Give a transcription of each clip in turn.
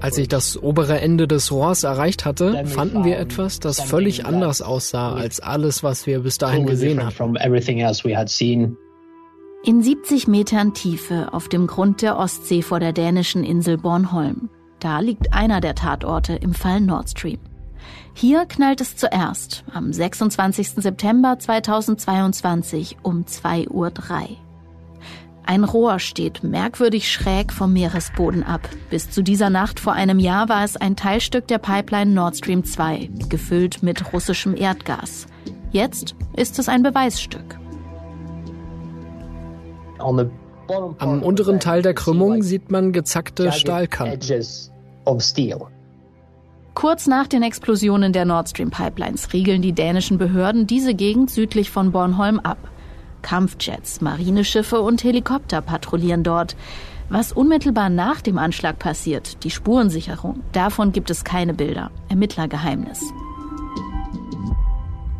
Als ich das obere Ende des Rohrs erreicht hatte, fanden wir etwas, das völlig anders aussah als alles, was wir bis dahin gesehen hatten. In 70 Metern Tiefe auf dem Grund der Ostsee vor der dänischen Insel Bornholm. Da liegt einer der Tatorte im Fall Nord Stream. Hier knallt es zuerst am 26. September 2022 um 2.03 Uhr. Ein Rohr steht merkwürdig schräg vom Meeresboden ab. Bis zu dieser Nacht vor einem Jahr war es ein Teilstück der Pipeline Nord Stream 2, gefüllt mit russischem Erdgas. Jetzt ist es ein Beweisstück. Am unteren Teil der Krümmung sieht man gezackte Stahlkanten. Kurz nach den Explosionen der Nord Stream Pipelines riegeln die dänischen Behörden diese Gegend südlich von Bornholm ab. Kampfjets, Marineschiffe und Helikopter patrouillieren dort. Was unmittelbar nach dem Anschlag passiert, die Spurensicherung, davon gibt es keine Bilder. Ermittlergeheimnis.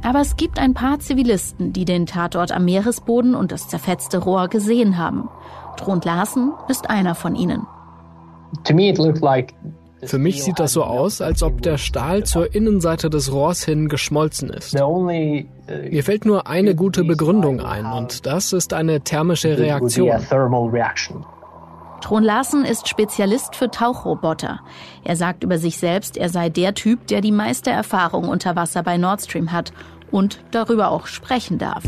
Aber es gibt ein paar Zivilisten, die den Tatort am Meeresboden und das zerfetzte Rohr gesehen haben. Trond Larsen ist einer von ihnen. Für mich sieht das so aus, als ob der Stahl zur Innenseite des Rohrs hin geschmolzen ist. Mir fällt nur eine gute Begründung ein und das ist eine thermische Reaktion. Tron Larsen ist Spezialist für Tauchroboter. Er sagt über sich selbst, er sei der Typ, der die meiste Erfahrung unter Wasser bei Nord Stream hat und darüber auch sprechen darf.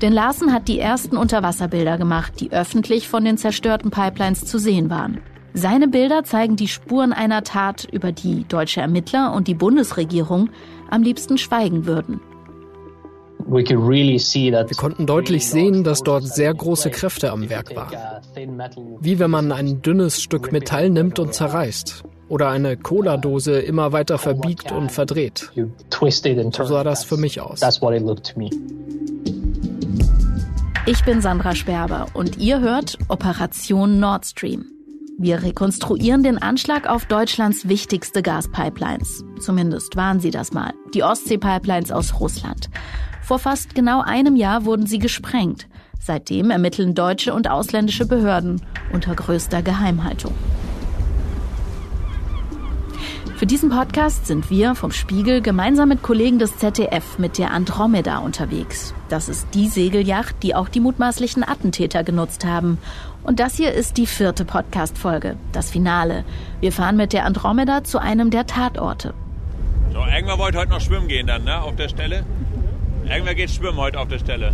Denn Larsen hat die ersten Unterwasserbilder gemacht, die öffentlich von den zerstörten Pipelines zu sehen waren. Seine Bilder zeigen die Spuren einer Tat, über die deutsche Ermittler und die Bundesregierung am liebsten schweigen würden. Wir konnten deutlich sehen, dass dort sehr große Kräfte am Werk waren. Wie wenn man ein dünnes Stück Metall nimmt und zerreißt. Oder eine Cola-Dose immer weiter verbiegt und verdreht. So sah das für mich aus. Ich bin Sandra Sperber und ihr hört Operation Nord Stream. Wir rekonstruieren den Anschlag auf Deutschlands wichtigste Gaspipelines. Zumindest waren sie das mal. Die Ostsee-Pipelines aus Russland. Vor fast genau einem Jahr wurden sie gesprengt. Seitdem ermitteln deutsche und ausländische Behörden unter größter Geheimhaltung. Für diesen Podcast sind wir vom Spiegel gemeinsam mit Kollegen des ZDF mit der Andromeda unterwegs. Das ist die Segelyacht, die auch die mutmaßlichen Attentäter genutzt haben. Und das hier ist die vierte Podcast-Folge, das Finale. Wir fahren mit der Andromeda zu einem der Tatorte. So, irgendwer wollte heute noch schwimmen gehen dann, ne, auf der Stelle? Irgendwer geht schwimmen heute auf der Stelle.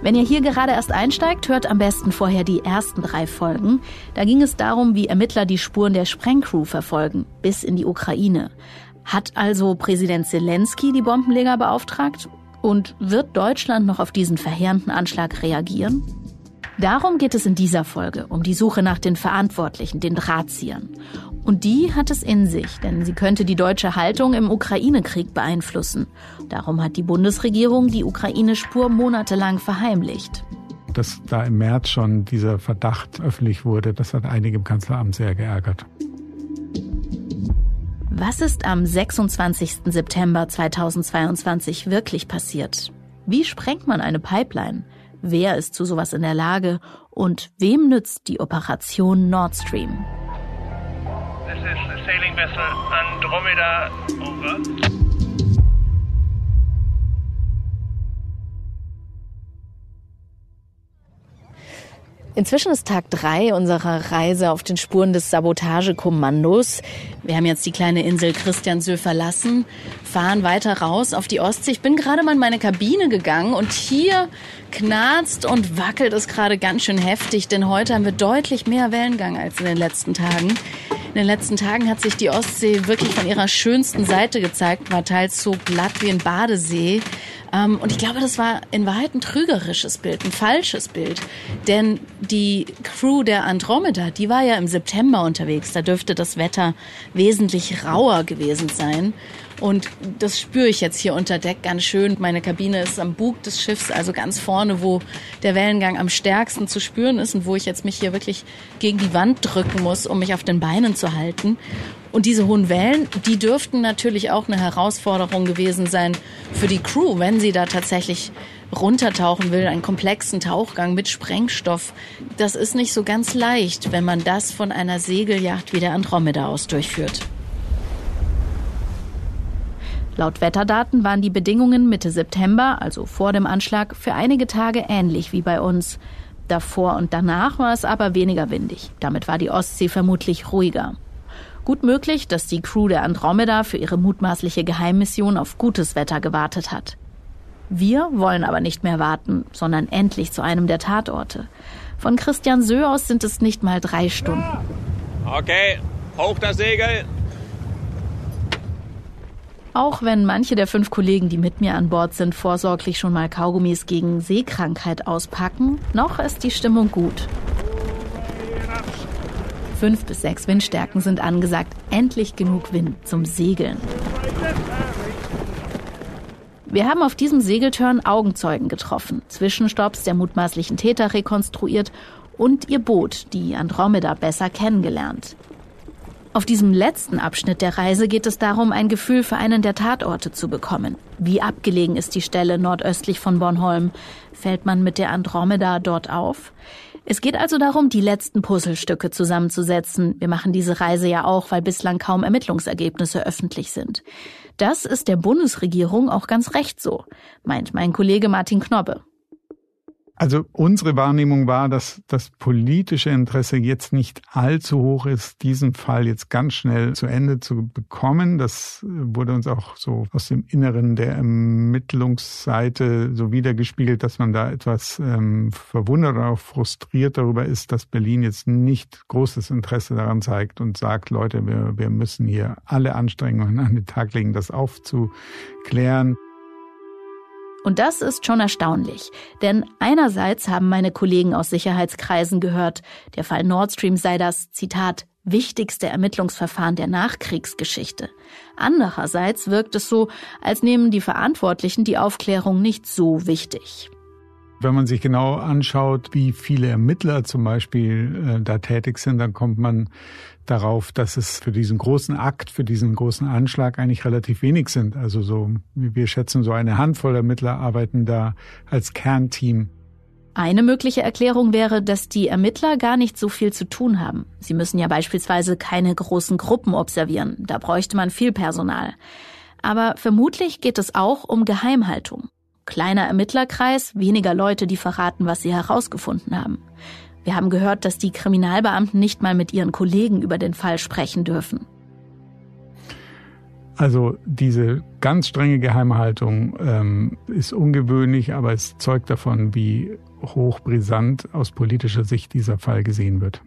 Wenn ihr hier gerade erst einsteigt, hört am besten vorher die ersten drei Folgen. Da ging es darum, wie Ermittler die Spuren der Sprengcrew verfolgen, bis in die Ukraine. Hat also Präsident Zelensky die Bombenleger beauftragt? Und wird Deutschland noch auf diesen verheerenden Anschlag reagieren? Darum geht es in dieser Folge, um die Suche nach den Verantwortlichen, den Drahtziehern. Und die hat es in sich, denn sie könnte die deutsche Haltung im Ukraine-Krieg beeinflussen. Darum hat die Bundesregierung die Ukraine-Spur monatelang verheimlicht. Dass da im März schon dieser Verdacht öffentlich wurde, das hat einige im Kanzleramt sehr geärgert. Was ist am 26. September 2022 wirklich passiert? Wie sprengt man eine Pipeline? Wer ist zu sowas in der Lage? Und wem nützt die Operation Nord Stream? This is sailing vessel Andromeda over. Inzwischen ist Tag drei unserer Reise auf den Spuren des Sabotagekommandos. Wir haben jetzt die kleine Insel Christiansö verlassen, fahren weiter raus auf die Ostsee. Ich bin gerade mal in meine Kabine gegangen und hier knarzt und wackelt es gerade ganz schön heftig, denn heute haben wir deutlich mehr Wellengang als in den letzten Tagen. In den letzten Tagen hat sich die Ostsee wirklich von ihrer schönsten Seite gezeigt, war teils so glatt wie ein Badesee. Ähm, und ich glaube, das war in Wahrheit ein trügerisches Bild, ein falsches Bild. Denn die Crew der Andromeda, die war ja im September unterwegs. Da dürfte das Wetter wesentlich rauer gewesen sein. Und das spüre ich jetzt hier unter Deck ganz schön. Meine Kabine ist am Bug des Schiffs, also ganz vorne, wo der Wellengang am stärksten zu spüren ist und wo ich jetzt mich hier wirklich gegen die Wand drücken muss, um mich auf den Beinen zu halten. Und diese hohen Wellen, die dürften natürlich auch eine Herausforderung gewesen sein für die Crew, wenn sie da tatsächlich runtertauchen will, einen komplexen Tauchgang mit Sprengstoff. Das ist nicht so ganz leicht, wenn man das von einer Segelyacht wie der Andromeda aus durchführt. Laut Wetterdaten waren die Bedingungen Mitte September, also vor dem Anschlag, für einige Tage ähnlich wie bei uns. Davor und danach war es aber weniger windig. Damit war die Ostsee vermutlich ruhiger. Gut möglich, dass die Crew der Andromeda für ihre mutmaßliche Geheimmission auf gutes Wetter gewartet hat. Wir wollen aber nicht mehr warten, sondern endlich zu einem der Tatorte. Von Christian Sö aus sind es nicht mal drei Stunden. Okay, hoch das Segel. Auch wenn manche der fünf Kollegen, die mit mir an Bord sind, vorsorglich schon mal Kaugummis gegen Seekrankheit auspacken, noch ist die Stimmung gut. Fünf bis sechs Windstärken sind angesagt. Endlich genug Wind zum Segeln. Wir haben auf diesem Segeltörn Augenzeugen getroffen, Zwischenstopps der mutmaßlichen Täter rekonstruiert und ihr Boot, die Andromeda, besser kennengelernt. Auf diesem letzten Abschnitt der Reise geht es darum, ein Gefühl für einen der Tatorte zu bekommen. Wie abgelegen ist die Stelle nordöstlich von Bornholm? Fällt man mit der Andromeda dort auf? Es geht also darum, die letzten Puzzlestücke zusammenzusetzen. Wir machen diese Reise ja auch, weil bislang kaum Ermittlungsergebnisse öffentlich sind. Das ist der Bundesregierung auch ganz recht so, meint mein Kollege Martin Knobbe. Also unsere Wahrnehmung war, dass das politische Interesse jetzt nicht allzu hoch ist, diesen Fall jetzt ganz schnell zu Ende zu bekommen. Das wurde uns auch so aus dem Inneren der Ermittlungsseite so wiedergespiegelt, dass man da etwas ähm, verwundert oder auch frustriert darüber ist, dass Berlin jetzt nicht großes Interesse daran zeigt und sagt, Leute, wir, wir müssen hier alle Anstrengungen an den Tag legen, das aufzuklären. Und das ist schon erstaunlich, denn einerseits haben meine Kollegen aus Sicherheitskreisen gehört, der Fall Nord Stream sei das, Zitat, wichtigste Ermittlungsverfahren der Nachkriegsgeschichte. Andererseits wirkt es so, als nehmen die Verantwortlichen die Aufklärung nicht so wichtig. Wenn man sich genau anschaut, wie viele Ermittler zum Beispiel äh, da tätig sind, dann kommt man darauf, dass es für diesen großen Akt, für diesen großen Anschlag eigentlich relativ wenig sind. Also so, wir schätzen, so eine Handvoll Ermittler arbeiten da als Kernteam. Eine mögliche Erklärung wäre, dass die Ermittler gar nicht so viel zu tun haben. Sie müssen ja beispielsweise keine großen Gruppen observieren. Da bräuchte man viel Personal. Aber vermutlich geht es auch um Geheimhaltung. Kleiner Ermittlerkreis, weniger Leute, die verraten, was sie herausgefunden haben. Wir haben gehört, dass die Kriminalbeamten nicht mal mit ihren Kollegen über den Fall sprechen dürfen. Also diese ganz strenge Geheimhaltung ähm, ist ungewöhnlich, aber es zeugt davon, wie hochbrisant aus politischer Sicht dieser Fall gesehen wird.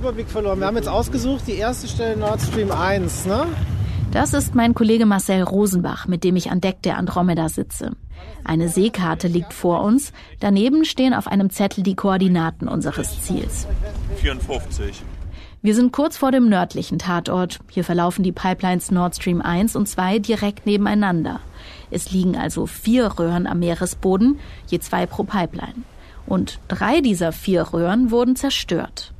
Überblick verloren. Wir haben jetzt ausgesucht, die erste Stelle Nord Stream 1, ne? Das ist mein Kollege Marcel Rosenbach, mit dem ich an Deck der Andromeda sitze. Eine Seekarte liegt vor uns. Daneben stehen auf einem Zettel die Koordinaten unseres Ziels. 54. Wir sind kurz vor dem nördlichen Tatort. Hier verlaufen die Pipelines Nord Stream 1 und 2 direkt nebeneinander. Es liegen also vier Röhren am Meeresboden, je zwei pro Pipeline. Und drei dieser vier Röhren wurden zerstört.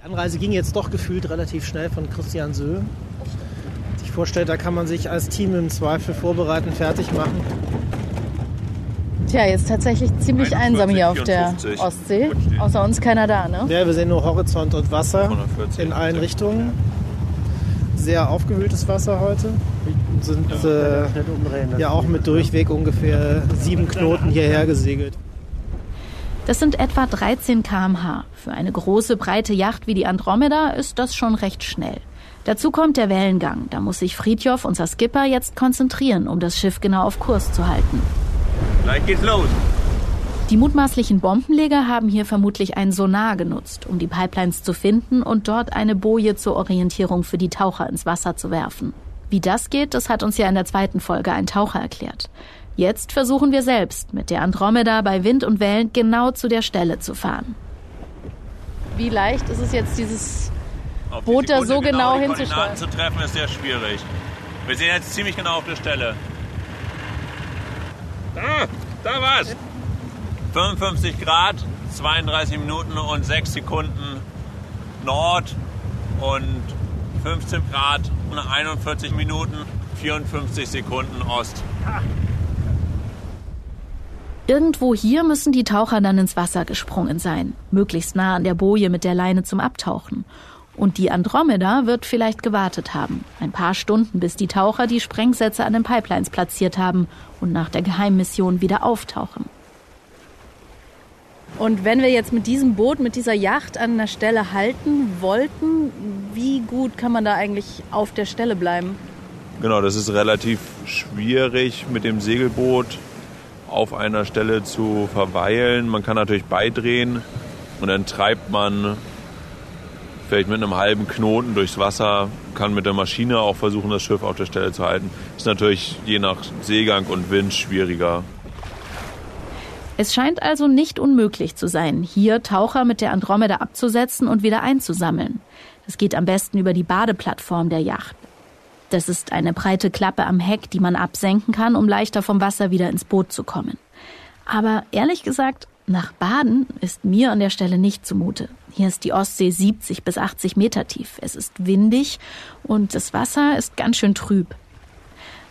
Die Anreise ging jetzt doch gefühlt relativ schnell von Christian Sö. Ich vorstelle, da kann man sich als Team im Zweifel vorbereiten, fertig machen. Tja, jetzt tatsächlich ziemlich 41, einsam hier auf der 54. Ostsee. Außer uns keiner da, ne? Ja, wir sehen nur Horizont und Wasser 140, in allen ja. Richtungen. Sehr aufgewühltes Wasser heute. Sind äh, ja auch mit Durchweg ungefähr sieben Knoten hierher gesegelt. Das sind etwa 13 kmh. Für eine große, breite Yacht wie die Andromeda ist das schon recht schnell. Dazu kommt der Wellengang. Da muss sich Friedjof, unser Skipper, jetzt konzentrieren, um das Schiff genau auf Kurs zu halten. Gleich geht's los. Die mutmaßlichen Bombenleger haben hier vermutlich ein Sonar genutzt, um die Pipelines zu finden und dort eine Boje zur Orientierung für die Taucher ins Wasser zu werfen. Wie das geht, das hat uns ja in der zweiten Folge ein Taucher erklärt. Jetzt versuchen wir selbst, mit der Andromeda bei Wind und Wellen genau zu der Stelle zu fahren. Wie leicht ist es jetzt, dieses Auf die Boot da Sekunde so genau die hinzusteuern. Koordinaten zu treffen ist sehr schwierig. Wir sind jetzt ziemlich genau auf der Stelle. Da, da war's. 55 Grad, 32 Minuten und 6 Sekunden Nord und 15 Grad 41 Minuten 54 Sekunden Ost. Irgendwo hier müssen die Taucher dann ins Wasser gesprungen sein, möglichst nah an der Boje mit der Leine zum Abtauchen. Und die Andromeda wird vielleicht gewartet haben. Ein paar Stunden, bis die Taucher die Sprengsätze an den Pipelines platziert haben und nach der Geheimmission wieder auftauchen. Und wenn wir jetzt mit diesem Boot, mit dieser Yacht an der Stelle halten wollten, wie gut kann man da eigentlich auf der Stelle bleiben? Genau, das ist relativ schwierig mit dem Segelboot auf einer Stelle zu verweilen. Man kann natürlich beidrehen und dann treibt man vielleicht mit einem halben Knoten durchs Wasser, kann mit der Maschine auch versuchen, das Schiff auf der Stelle zu halten. Ist natürlich je nach Seegang und Wind schwieriger. Es scheint also nicht unmöglich zu sein, hier Taucher mit der Andromeda abzusetzen und wieder einzusammeln. Das geht am besten über die Badeplattform der Yacht. Das ist eine breite Klappe am Heck, die man absenken kann, um leichter vom Wasser wieder ins Boot zu kommen. Aber ehrlich gesagt, nach Baden ist mir an der Stelle nicht zumute. Hier ist die Ostsee 70 bis 80 Meter tief. Es ist windig und das Wasser ist ganz schön trüb.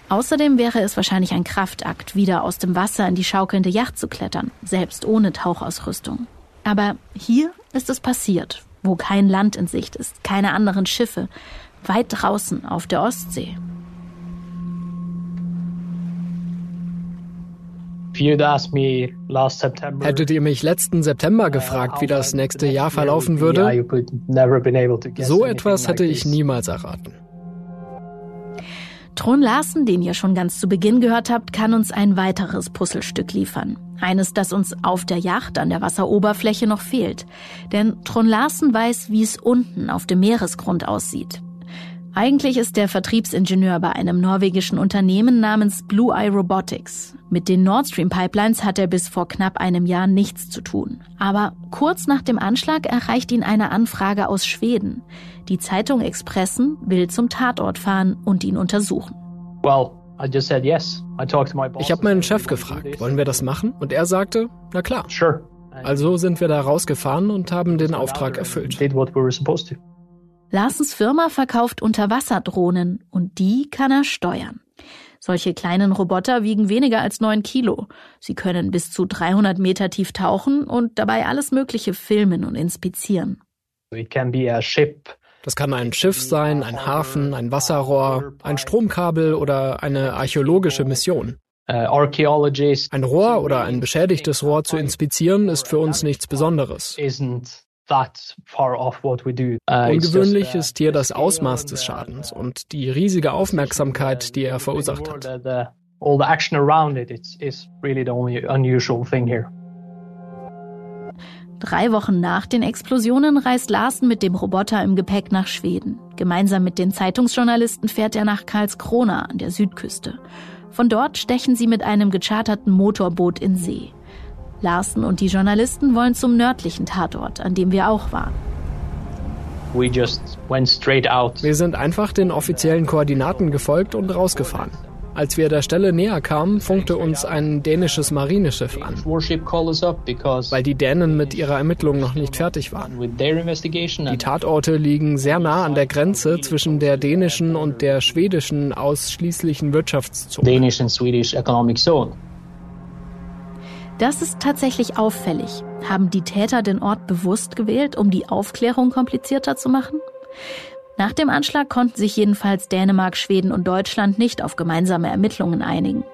Außerdem wäre es wahrscheinlich ein Kraftakt, wieder aus dem Wasser in die schaukelnde Yacht zu klettern, selbst ohne Tauchausrüstung. Aber hier ist es passiert, wo kein Land in Sicht ist, keine anderen Schiffe, weit draußen auf der Ostsee. Hättet ihr mich letzten September gefragt, wie das nächste Jahr verlaufen würde, so etwas hätte ich niemals erraten. Tron Larsen, den ihr schon ganz zu Beginn gehört habt, kann uns ein weiteres Puzzlestück liefern. Eines, das uns auf der Yacht an der Wasseroberfläche noch fehlt. Denn Tron Larsen weiß, wie es unten auf dem Meeresgrund aussieht. Eigentlich ist er Vertriebsingenieur bei einem norwegischen Unternehmen namens Blue Eye Robotics. Mit den Nord Stream Pipelines hat er bis vor knapp einem Jahr nichts zu tun. Aber kurz nach dem Anschlag erreicht ihn eine Anfrage aus Schweden. Die Zeitung Expressen will zum Tatort fahren und ihn untersuchen. Ich habe meinen Chef gefragt, wollen wir das machen? Und er sagte, na klar. Also sind wir da rausgefahren und haben den Auftrag erfüllt. Larsens Firma verkauft Unterwasserdrohnen und die kann er steuern. Solche kleinen Roboter wiegen weniger als neun Kilo. Sie können bis zu 300 Meter tief tauchen und dabei alles Mögliche filmen und inspizieren. Das kann ein Schiff sein, ein Hafen, ein Wasserrohr, ein Stromkabel oder eine archäologische Mission. Ein Rohr oder ein beschädigtes Rohr zu inspizieren ist für uns nichts Besonderes. Uh, Ungewöhnlich uh, ist hier das Ausmaß des Schadens und die riesige Aufmerksamkeit, die er verursacht hat. Drei Wochen nach den Explosionen reist Larsen mit dem Roboter im Gepäck nach Schweden. Gemeinsam mit den Zeitungsjournalisten fährt er nach Karlskrona an der Südküste. Von dort stechen sie mit einem gecharterten Motorboot in See. Larsen und die Journalisten wollen zum nördlichen Tatort, an dem wir auch waren. Wir sind einfach den offiziellen Koordinaten gefolgt und rausgefahren. Als wir der Stelle näher kamen, funkte uns ein dänisches Marineschiff an, weil die Dänen mit ihrer Ermittlung noch nicht fertig waren. Die Tatorte liegen sehr nah an der Grenze zwischen der dänischen und der schwedischen ausschließlichen Wirtschaftszone. Das ist tatsächlich auffällig. Haben die Täter den Ort bewusst gewählt, um die Aufklärung komplizierter zu machen? Nach dem Anschlag konnten sich jedenfalls Dänemark, Schweden und Deutschland nicht auf gemeinsame Ermittlungen einigen.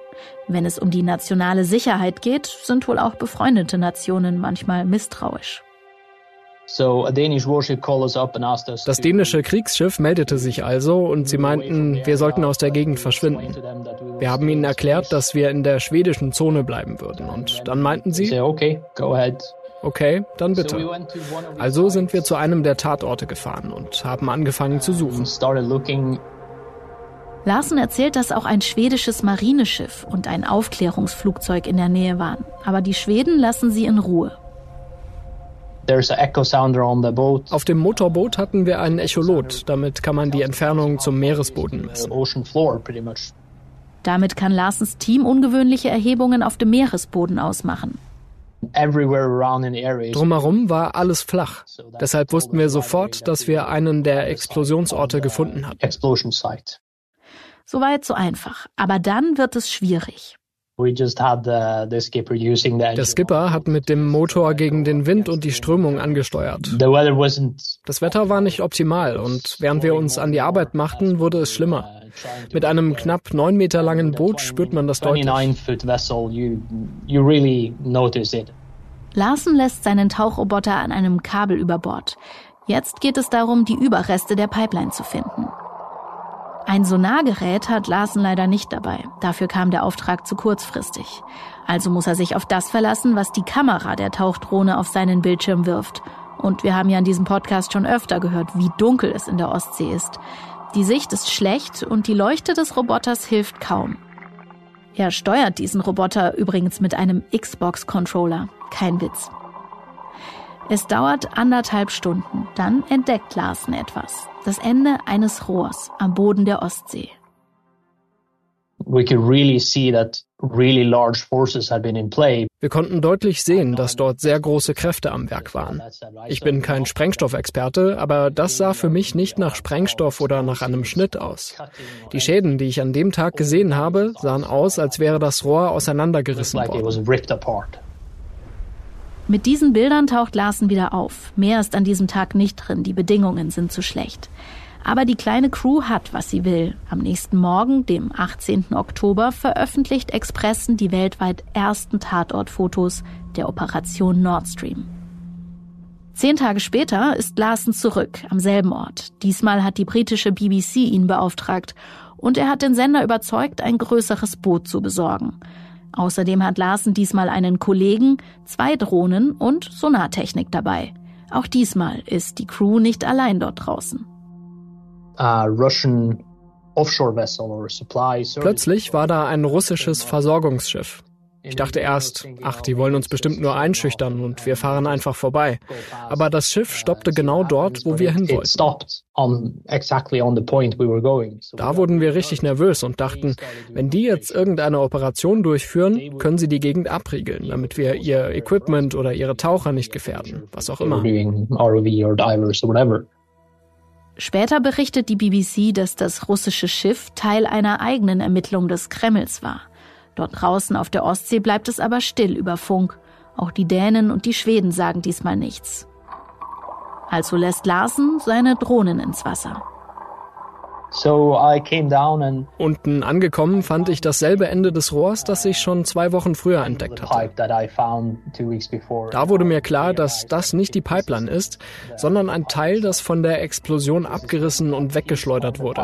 Wenn es um die nationale Sicherheit geht, sind wohl auch befreundete Nationen manchmal misstrauisch. Das dänische Kriegsschiff meldete sich also und sie meinten, wir sollten aus der Gegend verschwinden. Wir haben ihnen erklärt, dass wir in der schwedischen Zone bleiben würden und dann meinten sie, okay, dann bitte. Also sind wir zu einem der Tatorte gefahren und haben angefangen zu suchen. Larsen erzählt, dass auch ein schwedisches Marineschiff und ein Aufklärungsflugzeug in der Nähe waren. Aber die Schweden lassen sie in Ruhe. Auf dem Motorboot hatten wir einen Echolot. Damit kann man die Entfernung zum Meeresboden messen. Damit kann Larsens Team ungewöhnliche Erhebungen auf dem Meeresboden ausmachen. Drumherum war alles flach. Deshalb wussten wir sofort, dass wir einen der Explosionsorte gefunden hatten. Soweit so einfach. Aber dann wird es schwierig. Der Skipper hat mit dem Motor gegen den Wind und die Strömung angesteuert. Das Wetter war nicht optimal und während wir uns an die Arbeit machten, wurde es schlimmer. Mit einem knapp neun Meter langen Boot spürt man das deutlich. Larsen lässt seinen Tauchroboter an einem Kabel über Bord. Jetzt geht es darum, die Überreste der Pipeline zu finden. Ein Sonargerät hat Larsen leider nicht dabei. Dafür kam der Auftrag zu kurzfristig. Also muss er sich auf das verlassen, was die Kamera der Tauchdrohne auf seinen Bildschirm wirft. Und wir haben ja in diesem Podcast schon öfter gehört, wie dunkel es in der Ostsee ist. Die Sicht ist schlecht und die Leuchte des Roboters hilft kaum. Er steuert diesen Roboter übrigens mit einem Xbox-Controller. Kein Witz. Es dauert anderthalb Stunden. Dann entdeckt Larsen etwas. Das Ende eines Rohrs am Boden der Ostsee. Wir konnten deutlich sehen, dass dort sehr große Kräfte am Werk waren. Ich bin kein Sprengstoffexperte, aber das sah für mich nicht nach Sprengstoff oder nach einem Schnitt aus. Die Schäden, die ich an dem Tag gesehen habe, sahen aus, als wäre das Rohr auseinandergerissen worden. Mit diesen Bildern taucht Larsen wieder auf. Mehr ist an diesem Tag nicht drin, die Bedingungen sind zu schlecht. Aber die kleine Crew hat, was sie will. Am nächsten Morgen, dem 18. Oktober, veröffentlicht Expressen die weltweit ersten Tatortfotos der Operation Nord Stream. Zehn Tage später ist Larsen zurück, am selben Ort. Diesmal hat die britische BBC ihn beauftragt und er hat den Sender überzeugt, ein größeres Boot zu besorgen. Außerdem hat Larsen diesmal einen Kollegen, zwei Drohnen und Sonartechnik dabei. Auch diesmal ist die Crew nicht allein dort draußen. Plötzlich war da ein russisches Versorgungsschiff. Ich dachte erst, ach, die wollen uns bestimmt nur einschüchtern und wir fahren einfach vorbei. Aber das Schiff stoppte genau dort, wo wir hin wollten. Da wurden wir richtig nervös und dachten, wenn die jetzt irgendeine Operation durchführen, können sie die Gegend abriegeln, damit wir ihr Equipment oder ihre Taucher nicht gefährden, was auch immer. Später berichtet die BBC, dass das russische Schiff Teil einer eigenen Ermittlung des Kremls war. Dort draußen auf der Ostsee bleibt es aber still über Funk. Auch die Dänen und die Schweden sagen diesmal nichts. Also lässt Larsen seine Drohnen ins Wasser. Unten angekommen fand ich dasselbe Ende des Rohrs, das ich schon zwei Wochen früher entdeckt hatte. Da wurde mir klar, dass das nicht die Pipeline ist, sondern ein Teil, das von der Explosion abgerissen und weggeschleudert wurde.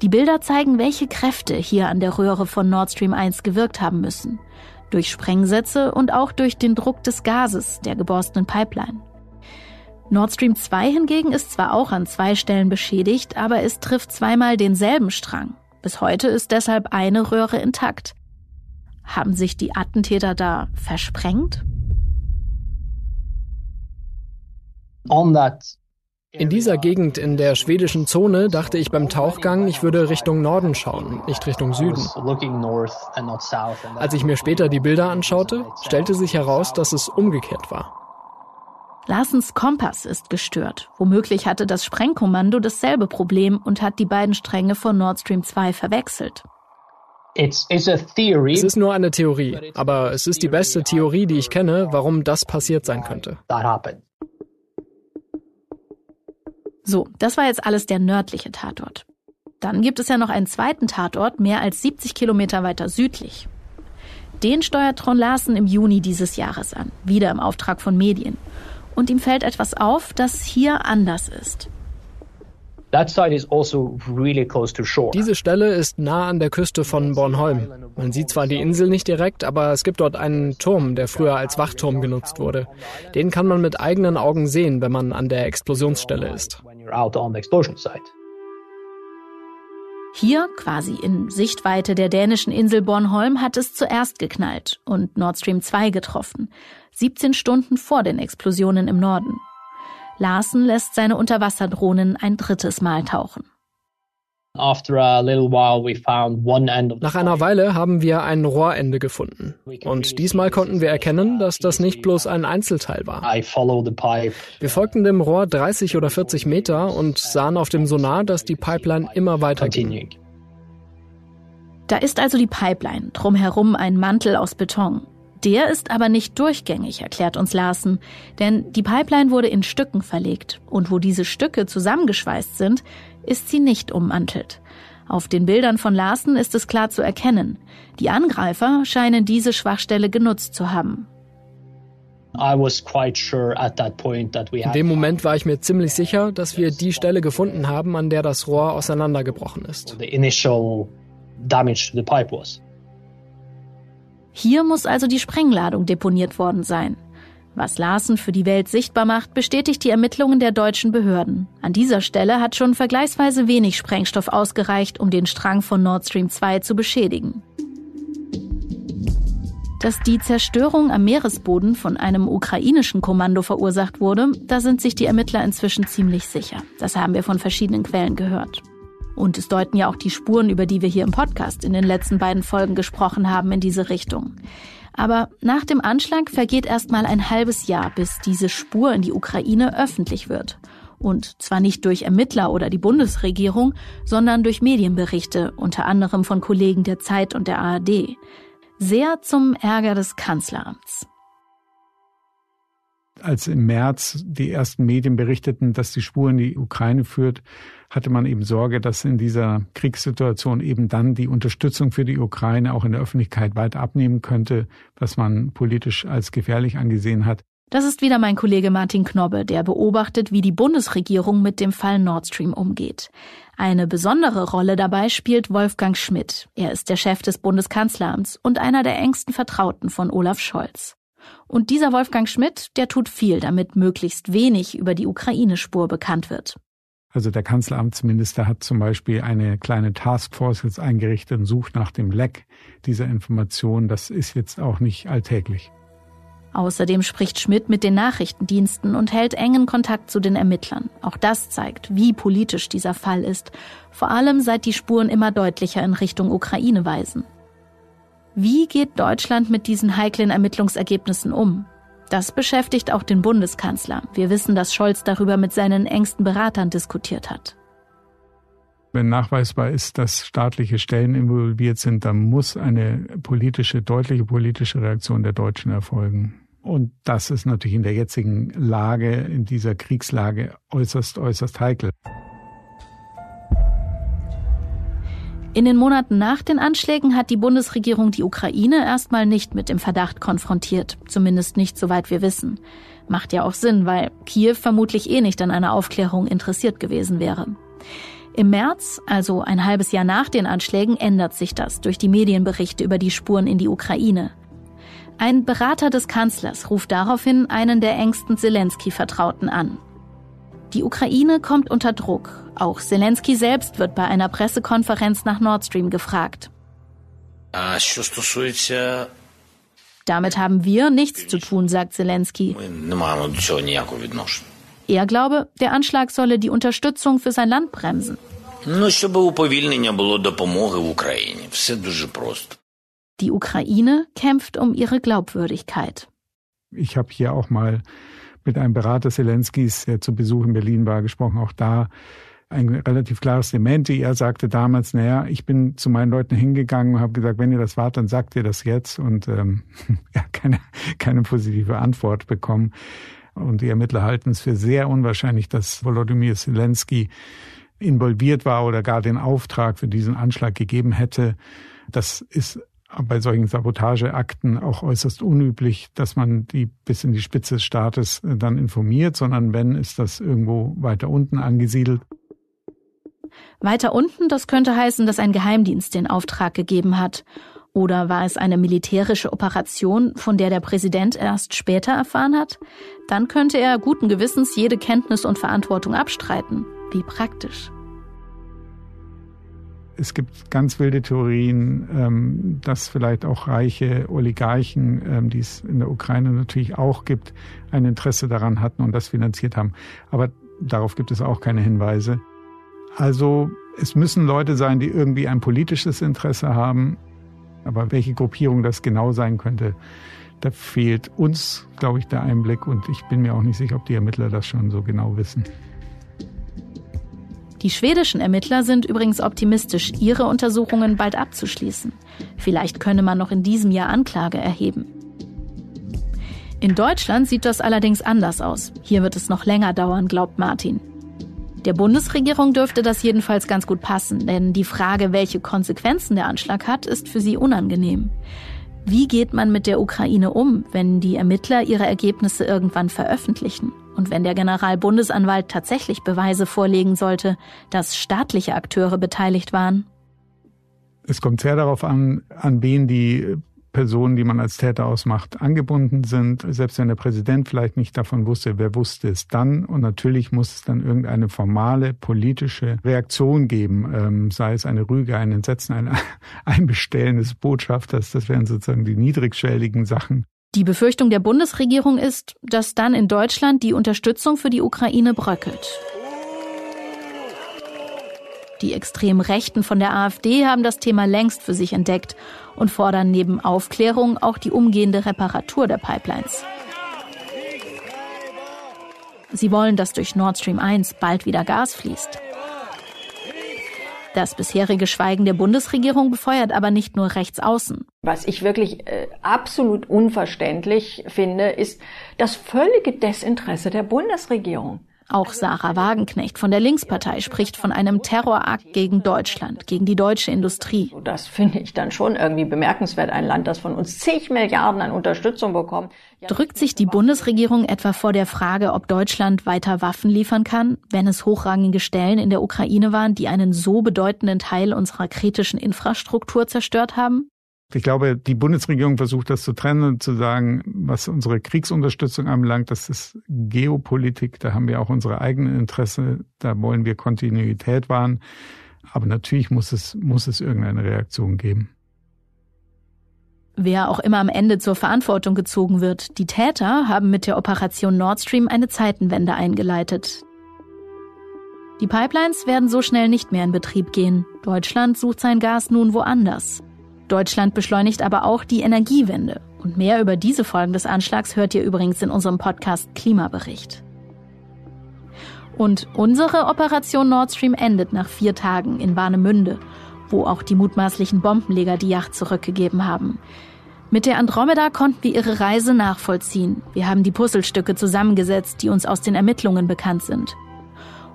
Die Bilder zeigen, welche Kräfte hier an der Röhre von Nord Stream 1 gewirkt haben müssen. Durch Sprengsätze und auch durch den Druck des Gases der geborstenen Pipeline. Nord Stream 2 hingegen ist zwar auch an zwei Stellen beschädigt, aber es trifft zweimal denselben Strang. Bis heute ist deshalb eine Röhre intakt. Haben sich die Attentäter da versprengt? On that in dieser Gegend in der schwedischen Zone dachte ich beim Tauchgang, ich würde Richtung Norden schauen, nicht Richtung Süden. Als ich mir später die Bilder anschaute, stellte sich heraus, dass es umgekehrt war. Larsens Kompass ist gestört. Womöglich hatte das Sprengkommando dasselbe Problem und hat die beiden Stränge von Nord Stream 2 verwechselt. Es ist nur eine Theorie, aber es ist die beste Theorie, die ich kenne, warum das passiert sein könnte. So, das war jetzt alles der nördliche Tatort. Dann gibt es ja noch einen zweiten Tatort, mehr als 70 Kilometer weiter südlich. Den steuert Tron Larsen im Juni dieses Jahres an, wieder im Auftrag von Medien. Und ihm fällt etwas auf, das hier anders ist. Also Diese Stelle ist nah an der Küste von Bornholm. Man sieht zwar die Insel nicht direkt, aber es gibt dort einen Turm, der früher als Wachturm genutzt wurde. Den kann man mit eigenen Augen sehen, wenn man an der Explosionsstelle ist. Hier, quasi in Sichtweite der dänischen Insel Bornholm, hat es zuerst geknallt und Nord Stream 2 getroffen. 17 Stunden vor den Explosionen im Norden. Larsen lässt seine Unterwasserdrohnen ein drittes Mal tauchen. Nach einer Weile haben wir ein Rohrende gefunden. Und diesmal konnten wir erkennen, dass das nicht bloß ein Einzelteil war. Wir folgten dem Rohr 30 oder 40 Meter und sahen auf dem Sonar, dass die Pipeline immer weiter ging. Da ist also die Pipeline, drumherum ein Mantel aus Beton. Der ist aber nicht durchgängig, erklärt uns Larsen, denn die Pipeline wurde in Stücken verlegt und wo diese Stücke zusammengeschweißt sind, ist sie nicht ummantelt. Auf den Bildern von Larsen ist es klar zu erkennen. Die Angreifer scheinen diese Schwachstelle genutzt zu haben. In dem Moment war ich mir ziemlich sicher, dass wir die Stelle gefunden haben, an der das Rohr auseinandergebrochen ist. Hier muss also die Sprengladung deponiert worden sein. Was Larsen für die Welt sichtbar macht, bestätigt die Ermittlungen der deutschen Behörden. An dieser Stelle hat schon vergleichsweise wenig Sprengstoff ausgereicht, um den Strang von Nord Stream 2 zu beschädigen. Dass die Zerstörung am Meeresboden von einem ukrainischen Kommando verursacht wurde, da sind sich die Ermittler inzwischen ziemlich sicher. Das haben wir von verschiedenen Quellen gehört. Und es deuten ja auch die Spuren, über die wir hier im Podcast in den letzten beiden Folgen gesprochen haben, in diese Richtung. Aber nach dem Anschlag vergeht erst mal ein halbes Jahr, bis diese Spur in die Ukraine öffentlich wird. Und zwar nicht durch Ermittler oder die Bundesregierung, sondern durch Medienberichte, unter anderem von Kollegen der Zeit und der ARD. Sehr zum Ärger des Kanzleramts als im März die ersten Medien berichteten, dass die Spur in die Ukraine führt, hatte man eben Sorge, dass in dieser Kriegssituation eben dann die Unterstützung für die Ukraine auch in der Öffentlichkeit weit abnehmen könnte, was man politisch als gefährlich angesehen hat. Das ist wieder mein Kollege Martin Knobbe, der beobachtet, wie die Bundesregierung mit dem Fall Nord Stream umgeht. Eine besondere Rolle dabei spielt Wolfgang Schmidt. Er ist der Chef des Bundeskanzleramts und einer der engsten Vertrauten von Olaf Scholz. Und dieser Wolfgang Schmidt, der tut viel, damit möglichst wenig über die Ukraine-Spur bekannt wird. Also der Kanzleramtsminister hat zum Beispiel eine kleine Taskforce jetzt eingerichtet und sucht nach dem Leck dieser Informationen. Das ist jetzt auch nicht alltäglich. Außerdem spricht Schmidt mit den Nachrichtendiensten und hält engen Kontakt zu den Ermittlern. Auch das zeigt, wie politisch dieser Fall ist, vor allem seit die Spuren immer deutlicher in Richtung Ukraine weisen. Wie geht Deutschland mit diesen heiklen Ermittlungsergebnissen um? Das beschäftigt auch den Bundeskanzler. Wir wissen, dass Scholz darüber mit seinen engsten Beratern diskutiert hat. Wenn nachweisbar ist, dass staatliche Stellen involviert sind, dann muss eine politische, deutliche politische Reaktion der Deutschen erfolgen. Und das ist natürlich in der jetzigen Lage, in dieser Kriegslage äußerst, äußerst heikel. In den Monaten nach den Anschlägen hat die Bundesregierung die Ukraine erstmal nicht mit dem Verdacht konfrontiert, zumindest nicht soweit wir wissen. Macht ja auch Sinn, weil Kiew vermutlich eh nicht an einer Aufklärung interessiert gewesen wäre. Im März, also ein halbes Jahr nach den Anschlägen, ändert sich das durch die Medienberichte über die Spuren in die Ukraine. Ein Berater des Kanzlers ruft daraufhin einen der engsten Zelensky-Vertrauten an. Die Ukraine kommt unter Druck. Auch Zelensky selbst wird bei einer Pressekonferenz nach Nord Stream gefragt. Damit haben wir nichts zu tun, sagt Zelensky. Er glaube, der Anschlag solle die Unterstützung für sein Land bremsen. Die Ukraine kämpft um ihre Glaubwürdigkeit. Ich habe hier auch mal mit einem Berater Zelenskis, der zu Besuch in Berlin war, gesprochen. Auch da ein relativ klares Dementi. Er sagte damals, naja, ich bin zu meinen Leuten hingegangen und habe gesagt, wenn ihr das wart, dann sagt ihr das jetzt. Und ähm, er hat keine, keine positive Antwort bekommen. Und die Ermittler halten es für sehr unwahrscheinlich, dass Volodymyr Zelensky involviert war oder gar den Auftrag für diesen Anschlag gegeben hätte. Das ist bei solchen Sabotageakten auch äußerst unüblich, dass man die bis in die Spitze des Staates äh, dann informiert, sondern wenn, ist das irgendwo weiter unten angesiedelt. Weiter unten, das könnte heißen, dass ein Geheimdienst den Auftrag gegeben hat. Oder war es eine militärische Operation, von der der Präsident erst später erfahren hat? Dann könnte er guten Gewissens jede Kenntnis und Verantwortung abstreiten. Wie praktisch. Es gibt ganz wilde Theorien, ähm, dass vielleicht auch reiche Oligarchen, ähm, die es in der Ukraine natürlich auch gibt, ein Interesse daran hatten und das finanziert haben. Aber darauf gibt es auch keine Hinweise. Also Es müssen Leute sein, die irgendwie ein politisches Interesse haben. Aber welche Gruppierung das genau sein könnte, da fehlt uns, glaube ich, der Einblick. Und ich bin mir auch nicht sicher, ob die Ermittler das schon so genau wissen. Die schwedischen Ermittler sind übrigens optimistisch, ihre Untersuchungen bald abzuschließen. Vielleicht könne man noch in diesem Jahr Anklage erheben. In Deutschland sieht das allerdings anders aus. Hier wird es noch länger dauern, glaubt Martin. Der Bundesregierung dürfte das jedenfalls ganz gut passen, denn die Frage, welche Konsequenzen der Anschlag hat, ist für sie unangenehm. Wie geht man mit der Ukraine um, wenn die Ermittler ihre Ergebnisse irgendwann veröffentlichen? Und wenn der Generalbundesanwalt tatsächlich Beweise vorlegen sollte, dass staatliche Akteure beteiligt waren? Es kommt sehr darauf an, an wen die Personen, die man als Täter ausmacht, angebunden sind. Selbst wenn der Präsident vielleicht nicht davon wusste, wer wusste es dann? Und natürlich muss es dann irgendeine formale politische Reaktion geben, ähm, sei es eine Rüge, ein Entsetzen, ein Einbestellen des Botschafters. Das wären sozusagen die niedrigschwelligen Sachen. Die Befürchtung der Bundesregierung ist, dass dann in Deutschland die Unterstützung für die Ukraine bröckelt. Die extremen Rechten von der AfD haben das Thema längst für sich entdeckt und fordern neben Aufklärung auch die umgehende Reparatur der Pipelines. Sie wollen, dass durch Nord Stream 1 bald wieder Gas fließt. Das bisherige Schweigen der Bundesregierung befeuert aber nicht nur rechts außen. Was ich wirklich äh, absolut unverständlich finde, ist das völlige Desinteresse der Bundesregierung. Auch Sarah Wagenknecht von der Linkspartei spricht von einem Terrorakt gegen Deutschland, gegen die deutsche Industrie. Das finde ich dann schon irgendwie bemerkenswert. Ein Land, das von uns zig Milliarden an Unterstützung bekommt. Drückt sich die Bundesregierung etwa vor der Frage, ob Deutschland weiter Waffen liefern kann, wenn es hochrangige Stellen in der Ukraine waren, die einen so bedeutenden Teil unserer kritischen Infrastruktur zerstört haben? Ich glaube, die Bundesregierung versucht das zu trennen und zu sagen, was unsere Kriegsunterstützung anbelangt, das ist Geopolitik, da haben wir auch unsere eigenen Interesse, da wollen wir Kontinuität wahren. Aber natürlich muss es, muss es irgendeine Reaktion geben. Wer auch immer am Ende zur Verantwortung gezogen wird, die Täter haben mit der Operation Nord Stream eine Zeitenwende eingeleitet. Die Pipelines werden so schnell nicht mehr in Betrieb gehen. Deutschland sucht sein Gas nun woanders. Deutschland beschleunigt aber auch die Energiewende. Und mehr über diese Folgen des Anschlags hört ihr übrigens in unserem Podcast Klimabericht. Und unsere Operation Nord Stream endet nach vier Tagen in Warnemünde, wo auch die mutmaßlichen Bombenleger die Yacht zurückgegeben haben. Mit der Andromeda konnten wir ihre Reise nachvollziehen. Wir haben die Puzzlestücke zusammengesetzt, die uns aus den Ermittlungen bekannt sind.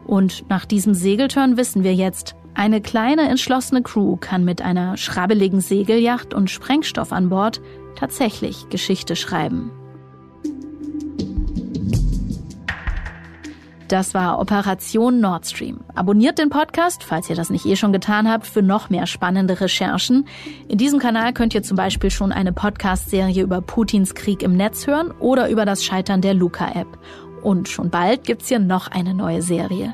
Und nach diesem Segeltörn wissen wir jetzt, eine kleine entschlossene Crew kann mit einer schrabbeligen Segelyacht und Sprengstoff an Bord tatsächlich Geschichte schreiben. Das war Operation Nord Stream. Abonniert den Podcast, falls ihr das nicht eh schon getan habt, für noch mehr spannende Recherchen. In diesem Kanal könnt ihr zum Beispiel schon eine Podcast-Serie über Putins Krieg im Netz hören oder über das Scheitern der Luca-App. Und schon bald gibt's hier noch eine neue Serie.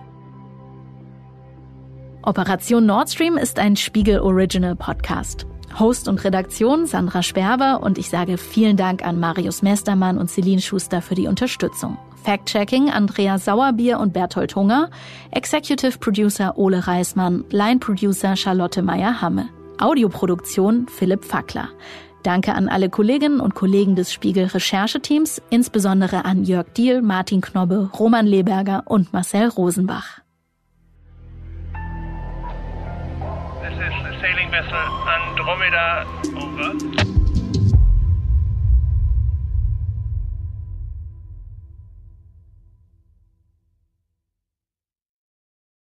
Operation Nord Stream ist ein Spiegel Original Podcast. Host und Redaktion Sandra Sperber und ich sage vielen Dank an Marius Mestermann und Celine Schuster für die Unterstützung. Fact-Checking Andrea Sauerbier und Berthold Hunger, Executive Producer Ole Reismann, Line Producer Charlotte Meyer-Hamme, Audioproduktion Philipp Fackler. Danke an alle Kolleginnen und Kollegen des Spiegel Rechercheteams, insbesondere an Jörg Diehl, Martin Knobbe, Roman Leberger und Marcel Rosenbach. Sailing vessel Andromeda over.